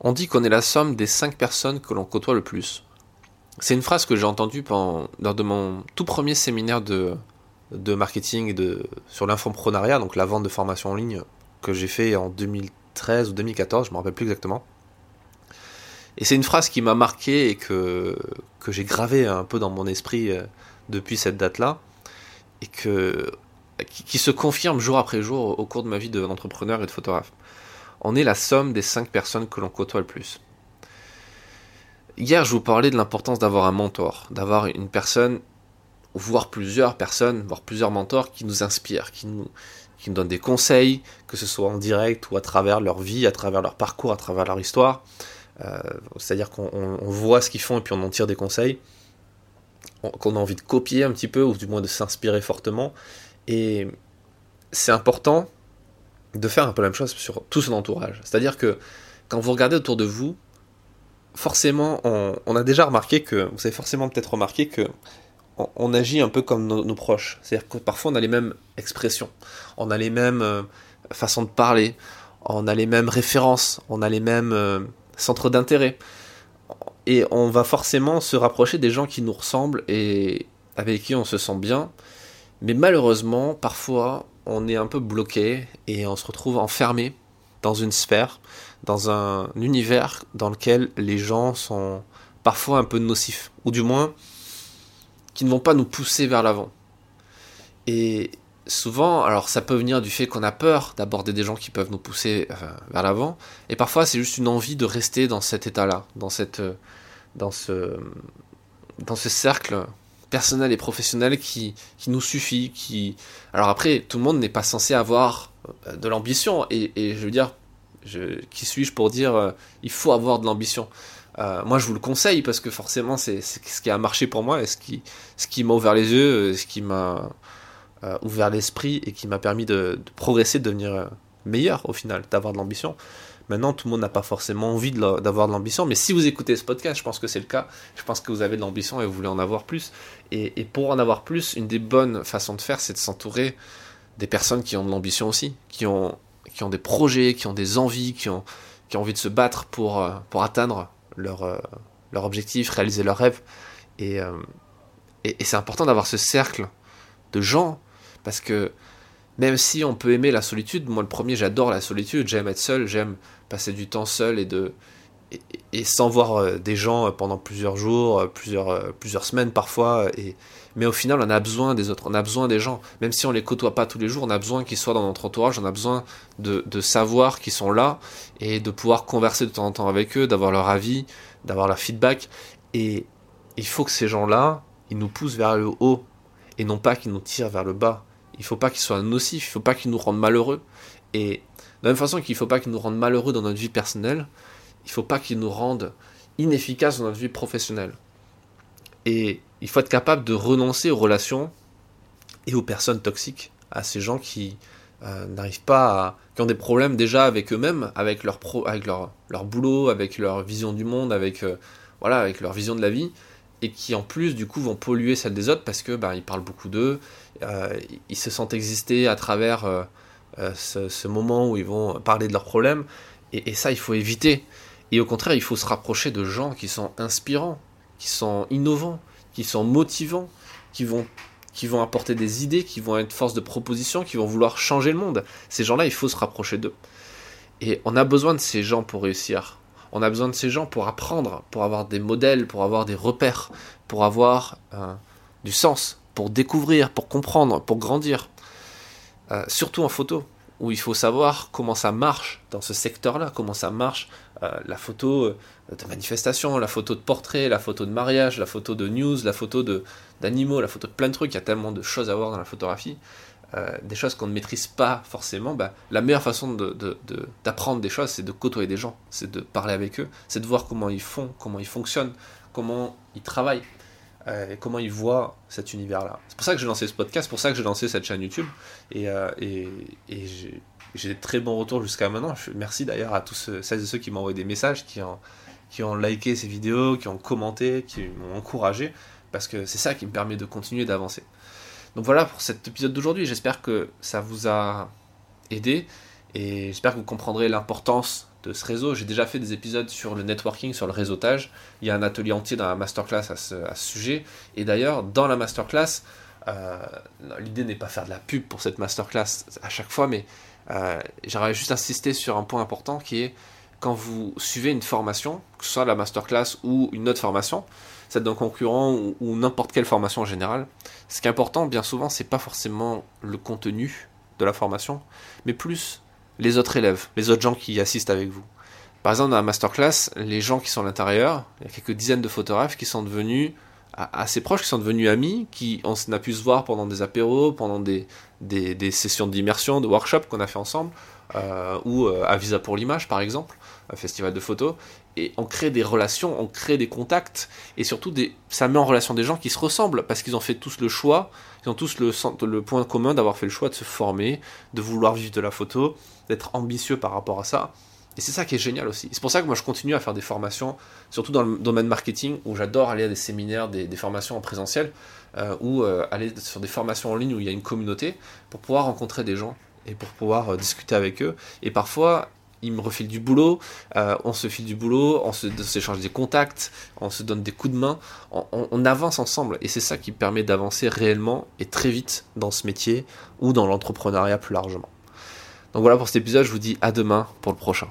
On dit qu'on est la somme des 5 personnes que l'on côtoie le plus. C'est une phrase que j'ai entendue lors de mon tout premier séminaire de, de marketing de, sur l'infoprenariat, donc la vente de formation en ligne que j'ai fait en 2013 ou 2014, je ne me rappelle plus exactement. Et c'est une phrase qui m'a marqué et que, que j'ai gravé un peu dans mon esprit euh, depuis cette date-là, et que, qui, se confirme jour après jour au cours de ma vie d'entrepreneur et de photographe. On est la somme des 5 personnes que l'on côtoie le plus. Hier, je vous parlais de l'importance d'avoir un mentor, d'avoir une personne, voire plusieurs personnes, voire plusieurs mentors qui nous inspirent, qui nous, qui nous donnent des conseils, que ce soit en direct ou à travers leur vie, à travers leur parcours, à travers leur histoire. Euh, c'est-à-dire qu'on voit ce qu'ils font et puis on en tire des conseils, qu'on a envie de copier un petit peu, ou du moins de s'inspirer fortement. Et c'est important de faire un peu la même chose sur tout son entourage. C'est-à-dire que quand vous regardez autour de vous, forcément, on, a déjà remarqué que, vous avez forcément peut-être remarqué que on, agit un peu comme nos, proches. C'est-à-dire que parfois on a les mêmes expressions, on a les mêmes euh, façons de parler, on a les mêmes références, on a les mêmes euh, centre d'intérêt. Et on va forcément se rapprocher des gens qui nous ressemblent et avec qui on se sent bien. Mais malheureusement, parfois, on est un peu bloqué et on se retrouve enfermé dans une sphère, dans un univers dans lequel les gens sont parfois un peu nocifs, ou du moins qui ne vont pas nous pousser vers l'avant. Et souvent, alors ça peut venir du fait qu'on a peur d'aborder des gens qui peuvent nous pousser euh, vers l'avant, et parfois c'est juste une envie de rester dans cet état-là, dans euh, dans ce cercle personnel et professionnel qui, qui nous suffit. Qui, alors après, tout le monde n'est pas censé avoir euh, de l'ambition, et, et, je veux dire, qui suis-je pour dire il faut avoir de l'ambition? Moi, je vous le conseille parce que forcément, c'est ce qui a marché pour moi et ce qui, ce qui m'a ouvert les yeux, ce qui m'a euh, ouvert l'esprit et qui m'a permis de, progresser, de devenir euh, meilleur au final, d'avoir de l'ambition. Maintenant, tout le monde n'a pas forcément envie d'avoir de l'ambition, mais si vous écoutez ce podcast, je pense que c'est le cas. Je pense que vous avez de l'ambition et vous voulez en avoir plus. Et, pour en avoir plus, une des bonnes façons de faire, c'est de s'entourer des personnes qui ont de l'ambition aussi, qui ont, qui ont des projets, qui ont des envies, qui ont, qui ont envie de se battre pour, euh, pour atteindre leur, leur objectif, réaliser leurs rêves. Et, et c'est important d'avoir ce cercle de gens parce que même si on peut aimer la solitude, moi le premier j'adore la solitude, j'aime être seul, j'aime passer du temps seul et de et, sans voir euh, des gens euh, pendant plusieurs jours, euh, plusieurs, plusieurs semaines parfois. Et, mais au final, on a besoin des autres, on a besoin des gens. Même si on les côtoie pas tous les jours, on a besoin qu'ils soient dans notre entourage, on a besoin de, de savoir qu'ils sont là et de pouvoir converser de temps en temps avec eux, d'avoir leur avis, d'avoir leur feedback. Et il faut que ces gens-là, ils nous poussent vers le haut et non pas qu'ils nous tirent vers le bas il faut pas qu'il soit nocif, il faut pas qu'il nous rende malheureux. Et de la même façon qu'il ne faut pas qu'il nous rende malheureux dans notre vie personnelle, il ne faut pas qu'il nous rende inefficaces dans notre vie professionnelle. Et il faut être capable de renoncer aux relations et aux personnes toxiques, à ces gens qui euh, n'arrivent pas à, qui ont des problèmes déjà avec eux-mêmes, avec leur pro, avec leur, leur boulot, avec leur vision du monde, avec euh, voilà, avec leur vision de la vie, et qui en plus du coup vont polluer celle des autres parce que ben, ils parlent beaucoup d'eux, euh, ils se sentent exister à travers euh, euh, ce, moment où ils vont parler de leurs problèmes, et, ça il faut éviter. Et au contraire, il faut se rapprocher de gens qui sont inspirants, qui sont innovants, qui sont motivants, qui vont, qui vont apporter des idées, qui vont être force de proposition, qui vont vouloir changer le monde. Ces gens-là, il faut se rapprocher d'eux. Et on a besoin de ces gens pour réussir. On a besoin de ces gens pour apprendre, pour avoir des modèles, pour avoir des repères, pour avoir euh, du sens, pour découvrir, pour comprendre, pour grandir. Euh, surtout en photo, où il faut savoir comment ça marche dans ce secteur-là, comment ça marche euh, la photo de manifestation, la photo de portrait, la photo de mariage, la photo de news, la photo d'animaux, la photo de plein de trucs. Il y a tellement de choses à voir dans la photographie. Euh, des choses qu'on ne maîtrise pas forcément, bah, la meilleure façon d'apprendre de, des choses, c'est de côtoyer des gens, c'est de parler avec eux, c'est de voir comment ils font, comment ils fonctionnent, comment ils travaillent, euh, comment ils voient cet univers-là. C'est pour ça que j'ai lancé ce podcast, c'est pour ça que j'ai lancé cette chaîne YouTube, et, euh, j'ai des très bons retours jusqu'à maintenant. merci d'ailleurs à tous celles et ceux qui m'ont envoyé des messages, qui ont liké ces vidéos, qui ont commenté, qui m'ont encouragé, parce que c'est ça qui me permet de continuer d'avancer. Donc voilà pour cet épisode d'aujourd'hui. J'espère que ça vous a aidé et j'espère que vous comprendrez l'importance de ce réseau. J'ai déjà fait des épisodes sur le networking, sur le réseautage. Il y a un atelier entier dans la masterclass à ce, sujet. Et d'ailleurs, dans la masterclass, euh, l'idée n'est pas faire de la pub pour cette masterclass à chaque fois, mais euh, j'aurais juste insisté sur un point important qui est quand vous suivez une formation, que ce soit la masterclass ou une autre formation, celle d'un concurrent ou, ou n'importe quelle formation en général, ce qui est important bien souvent, c'est pas forcément le contenu de la formation, mais plus les autres élèves, les autres gens qui assistent avec vous. Par exemple, dans la masterclass, les gens qui sont à l'intérieur, il y a quelques dizaines de photographes qui sont devenus assez proches, qui sont devenus amis, qui on a pu se voir pendant des apéros, pendant des, des, sessions d'immersion, de workshop qu'on a fait ensemble, euh, ou euh, à Visa pour l'image par exemple, un festival de photos, et on crée des relations, on crée des contacts, et surtout ça met en relation des gens qui se ressemblent, parce qu'ils ont fait tous le choix, ils ont tous le, le point commun d'avoir fait le choix de se former, de vouloir vivre de la photo, d'être ambitieux par rapport à ça, et c'est ça qui est génial aussi. C'est pour ça que moi je continue à faire des formations, surtout dans le domaine marketing, où j'adore aller à des séminaires, des, formations en présentiel, euh, ou euh, aller sur des formations en ligne où il y a une communauté, pour pouvoir rencontrer des gens et pour pouvoir euh, discuter avec eux. Et parfois, ils me refilent du boulot, on se file du boulot, on s'échange des contacts, on se donne des coups de main, on, on, on avance ensemble. Et c'est ça qui permet d'avancer réellement et très vite dans ce métier ou dans l'entrepreneuriat plus largement. Donc voilà pour cet épisode, je vous dis à demain pour le prochain.